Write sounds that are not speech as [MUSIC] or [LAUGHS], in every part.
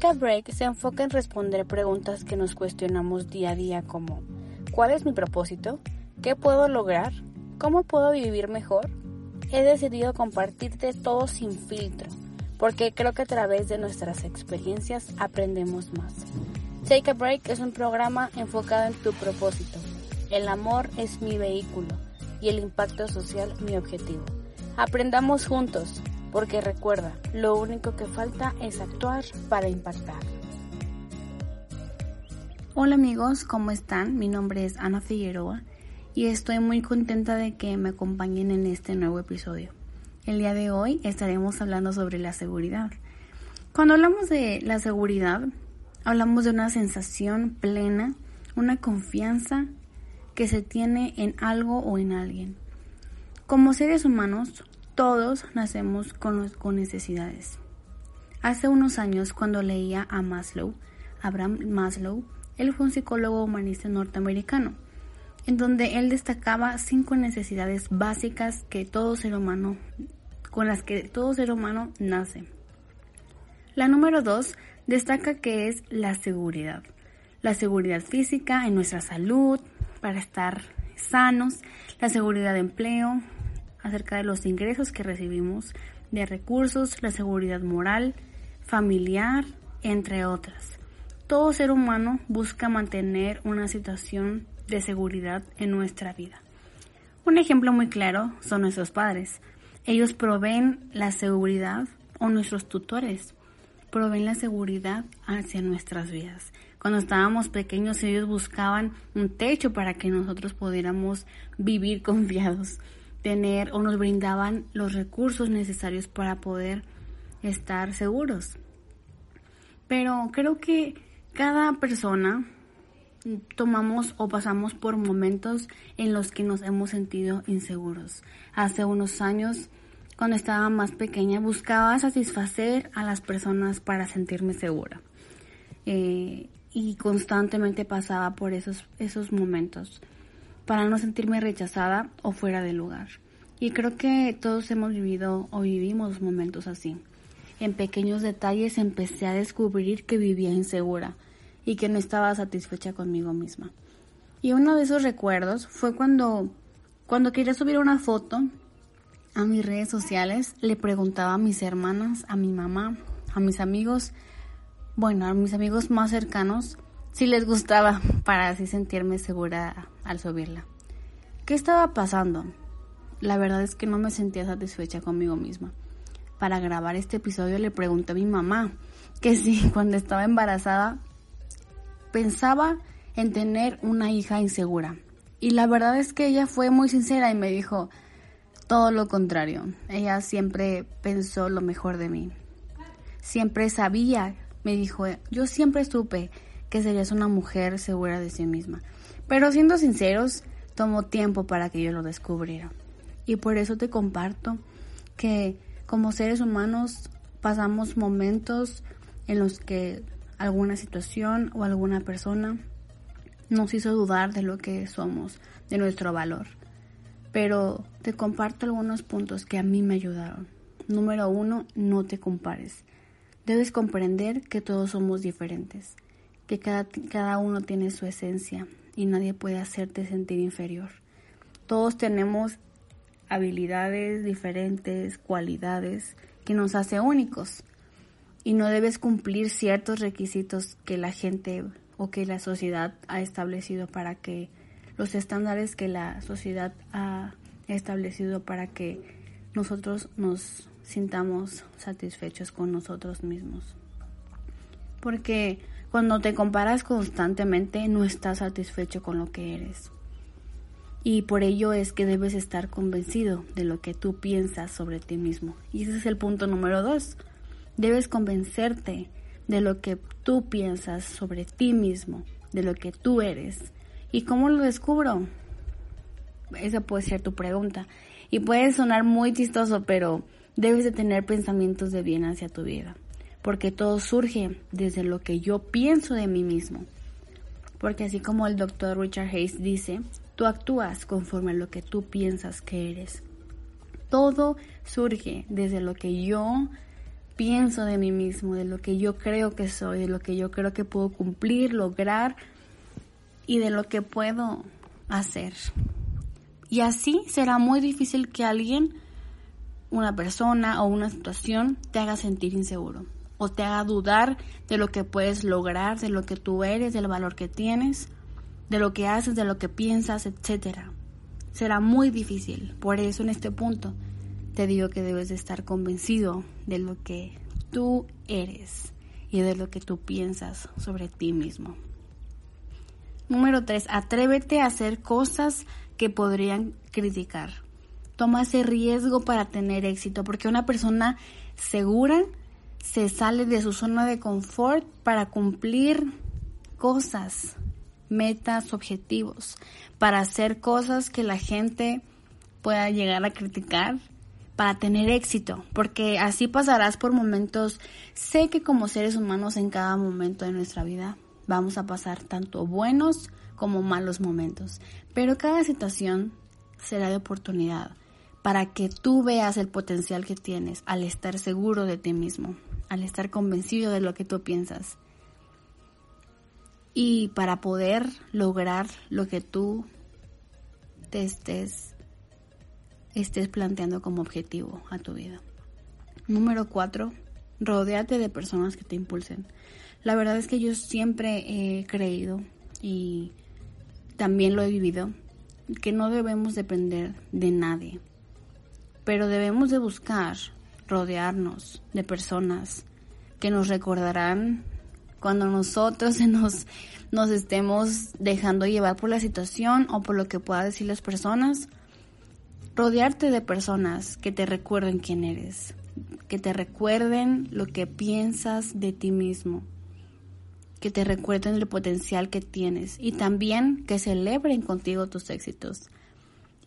Take a Break se enfoca en responder preguntas que nos cuestionamos día a día como ¿cuál es mi propósito? ¿Qué puedo lograr? ¿Cómo puedo vivir mejor? He decidido compartirte todo sin filtro, porque creo que a través de nuestras experiencias aprendemos más. Take a Break es un programa enfocado en tu propósito. El amor es mi vehículo y el impacto social mi objetivo. Aprendamos juntos, porque recuerda, lo único que falta es actuar para impactar. Hola amigos, ¿cómo están? Mi nombre es Ana Figueroa y estoy muy contenta de que me acompañen en este nuevo episodio. El día de hoy estaremos hablando sobre la seguridad. Cuando hablamos de la seguridad, hablamos de una sensación plena, una confianza que se tiene en algo o en alguien. Como seres humanos, todos nacemos con, necesidades. Hace unos años, cuando leía a Maslow, Abraham Maslow, él fue un psicólogo humanista norteamericano, en donde él destacaba cinco necesidades básicas que todo ser humano, con las que todo ser humano nace. La número dos destaca que es la seguridad. La seguridad física en nuestra salud, para estar sanos, la seguridad de empleo, acerca de los ingresos que recibimos, de recursos, la seguridad moral, familiar, entre otras. Todo ser humano busca mantener una situación de seguridad en nuestra vida. Un ejemplo muy claro son nuestros padres. Ellos proveen la seguridad o nuestros tutores proveen la seguridad hacia nuestras vidas. Cuando estábamos pequeños ellos buscaban un techo para que nosotros pudiéramos vivir [LAUGHS] confiados tener o nos brindaban los recursos necesarios para poder estar seguros. Pero creo que cada persona tomamos o pasamos por momentos en los que nos hemos sentido inseguros. Hace unos años, cuando estaba más pequeña, buscaba satisfacer a las personas para sentirme segura. Eh, y constantemente pasaba por esos, esos momentos para no sentirme rechazada o fuera de lugar. Y creo que todos hemos vivido o vivimos momentos así. En pequeños detalles empecé a descubrir que vivía insegura y que no estaba satisfecha conmigo misma. Y uno de esos recuerdos fue cuando, cuando quería subir una foto a mis redes sociales, le preguntaba a mis hermanas, a mi mamá, a mis amigos, bueno, a mis amigos más cercanos, si les gustaba para así sentirme segura al subirla. ¿Qué estaba pasando? La verdad es que no me sentía satisfecha conmigo misma. Para grabar este episodio le pregunté a mi mamá que si [LAUGHS] cuando estaba embarazada pensaba en tener una hija insegura. Y la verdad es que ella fue muy sincera y me dijo todo lo contrario. Ella siempre pensó lo mejor de mí. Siempre sabía, me dijo, yo siempre supe que serías una mujer segura de sí misma. Pero siendo sinceros, tomó tiempo para que yo lo descubriera. Y por eso te comparto que como seres humanos pasamos momentos en los que alguna situación o alguna persona nos hizo dudar de lo que somos, de nuestro valor. Pero te comparto algunos puntos que a mí me ayudaron. Número uno, no te compares. Debes comprender que todos somos diferentes que cada, cada uno tiene su esencia y nadie puede hacerte sentir inferior. Todos tenemos habilidades diferentes, cualidades que nos hace únicos y no debes cumplir ciertos requisitos que la gente o que la sociedad ha establecido para que los estándares que la sociedad ha establecido para que nosotros nos sintamos satisfechos con nosotros mismos. Porque cuando te comparas constantemente no estás satisfecho con lo que eres. Y por ello es que debes estar convencido de lo que tú piensas sobre ti mismo. Y ese es el punto número dos. Debes convencerte de lo que tú piensas sobre ti mismo, de lo que tú eres. ¿Y cómo lo descubro? Esa puede ser tu pregunta. Y puede sonar muy chistoso, pero debes de tener pensamientos de bien hacia tu vida porque todo surge desde lo que yo pienso de mí mismo. Porque así como el doctor Richard Hayes dice, tú actúas conforme a lo que tú piensas que eres. Todo surge desde lo que yo pienso de mí mismo, de lo que yo creo que soy, de lo que yo creo que puedo cumplir, lograr y de lo que puedo hacer. Y así será muy difícil que alguien, una persona o una situación te haga sentir inseguro o te haga dudar de lo que puedes lograr, de lo que tú eres, del valor que tienes, de lo que haces, de lo que piensas, etcétera. Será muy difícil. Por eso en este punto te digo que debes de estar convencido de lo que tú eres y de lo que tú piensas sobre ti mismo. Número 3. Atrévete a hacer cosas que podrían criticar. Toma ese riesgo para tener éxito, porque una persona segura se sale de su zona de confort para cumplir cosas, metas, objetivos, para hacer cosas que la gente pueda llegar a criticar, para tener éxito, porque así pasarás por momentos, sé que como seres humanos en cada momento de nuestra vida vamos a pasar tanto buenos como malos momentos. Pero cada situación será de oportunidad para que tú veas el potencial que tienes al estar seguro de ti mismo, al estar convencido de lo que tú piensas. Y para poder lograr lo que tú te estés, estés planteando como objetivo a tu vida. Número cuatro, rodeate de personas que te impulsen. La verdad es que yo siempre he creído y también lo he vivido, que no debemos depender de nadie, pero debemos de buscar rodearnos de personas que nos recordarán cuando nosotros [LAUGHS] nos, nos estemos dejando llevar por la situación o por lo que pueda decir las personas. Rodearte de personas que te recuerden quién eres, que te recuerden lo que piensas de ti mismo, que te recuerden el potencial que tienes y también que celebren contigo tus éxitos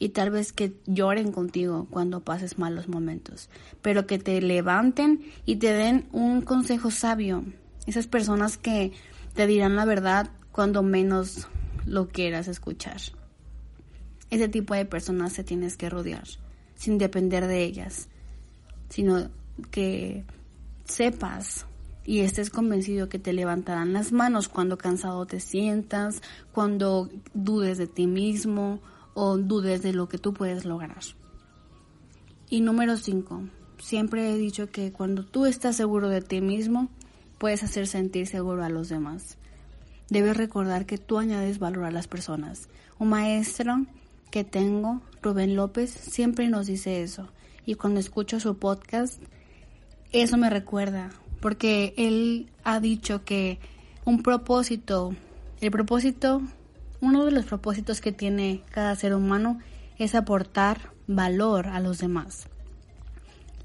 y tal vez que lloren contigo cuando pases malos momentos, pero que te levanten y te den un consejo sabio. Esas personas que te dirán la verdad cuando menos lo quieras escuchar. Ese tipo de personas se tienes que rodear, sin depender de ellas, sino que sepas y estés convencido que te levantarán las manos cuando cansado te sientas, cuando dudes de ti mismo o dudes de lo que tú puedes lograr. Y número 5. Siempre he dicho que cuando tú estás seguro de ti mismo, puedes hacer sentir seguro a los demás. Debes recordar que tú añades valor a las personas. Un maestro que tengo, Rubén López, siempre nos dice eso. Y cuando escucho su podcast, eso me recuerda porque él ha dicho que un propósito, el propósito, uno de los propósitos que tiene cada ser humano es aportar valor a los demás.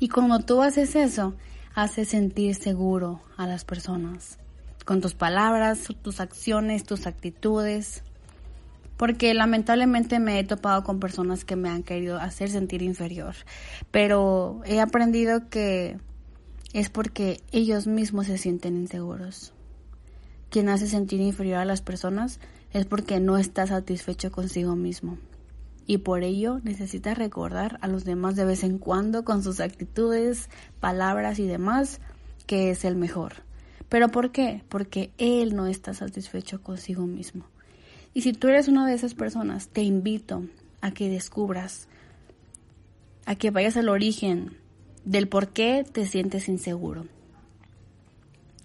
Y cuando tú haces eso, haces sentir seguro a las personas, con tus palabras, tus acciones, tus actitudes. Porque lamentablemente me he topado con personas que me han querido hacer sentir inferior. Pero he aprendido que es porque ellos mismos se sienten inseguros. Quien hace sentir inferior a las personas es porque no está satisfecho consigo mismo. Y por ello necesita recordar a los demás de vez en cuando con sus actitudes, palabras y demás que es el mejor. ¿Pero por qué? Porque él no está satisfecho consigo mismo. Y si tú eres una de esas personas, te invito a que descubras, a que vayas al origen del por qué te sientes inseguro.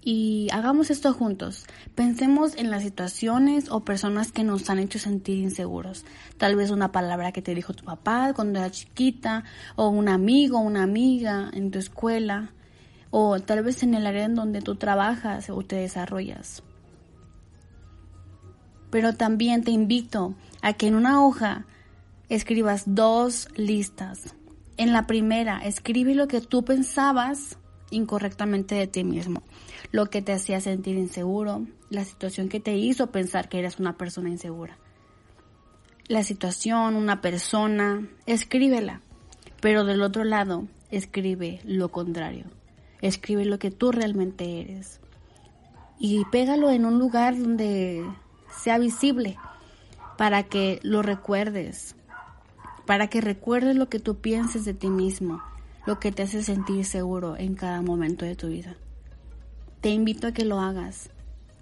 Y hagamos esto juntos. Pensemos en las situaciones o personas que nos han hecho sentir inseguros. Tal vez una palabra que te dijo tu papá cuando era chiquita, o un amigo, una amiga en tu escuela, o tal vez en el área en donde tú trabajas o te desarrollas. Pero también te invito a que en una hoja escribas dos listas en la primera, escribe lo que tú pensabas incorrectamente de ti mismo, lo que te hacía sentir inseguro, la situación que te hizo pensar que eras una persona insegura. La situación, una persona, escríbela, pero del otro lado, escribe lo contrario. Escribe lo que tú realmente eres. Y pégalo en un lugar donde sea visible para que lo recuerdes, para que recuerdes lo que tú pienses de ti mismo, lo que te hace sentir seguro en cada momento de tu vida. Te invito a que lo hagas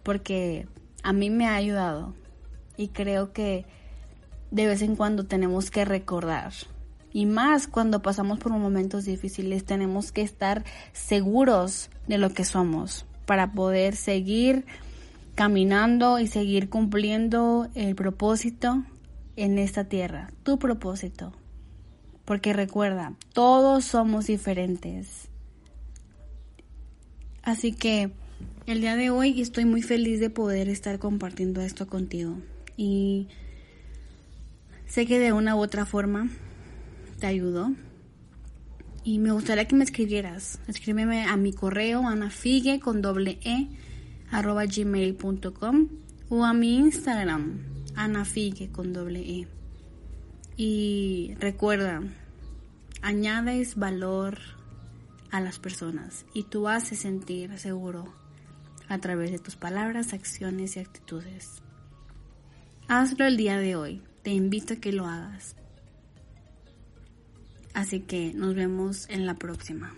porque a mí me ha ayudado y creo que de vez en cuando tenemos que recordar y más cuando pasamos por momentos difíciles tenemos que estar seguros de lo que somos para poder seguir caminando y seguir cumpliendo el propósito en esta tierra, tu propósito. Porque recuerda, todos somos diferentes. Así que el día de hoy estoy muy feliz de poder estar compartiendo esto contigo. Y sé que de una u otra forma te ayudo. Y me gustaría que me escribieras. Escríbeme a mi correo anafigue con doble e arroba gmail.com o a mi Instagram anafigue con doble e. Y recuerda, añades valor a las personas y tú haces sentir seguro a través de tus palabras, acciones y actitudes. Hazlo el día de hoy. Te invito a que lo hagas. Así que nos vemos en la próxima.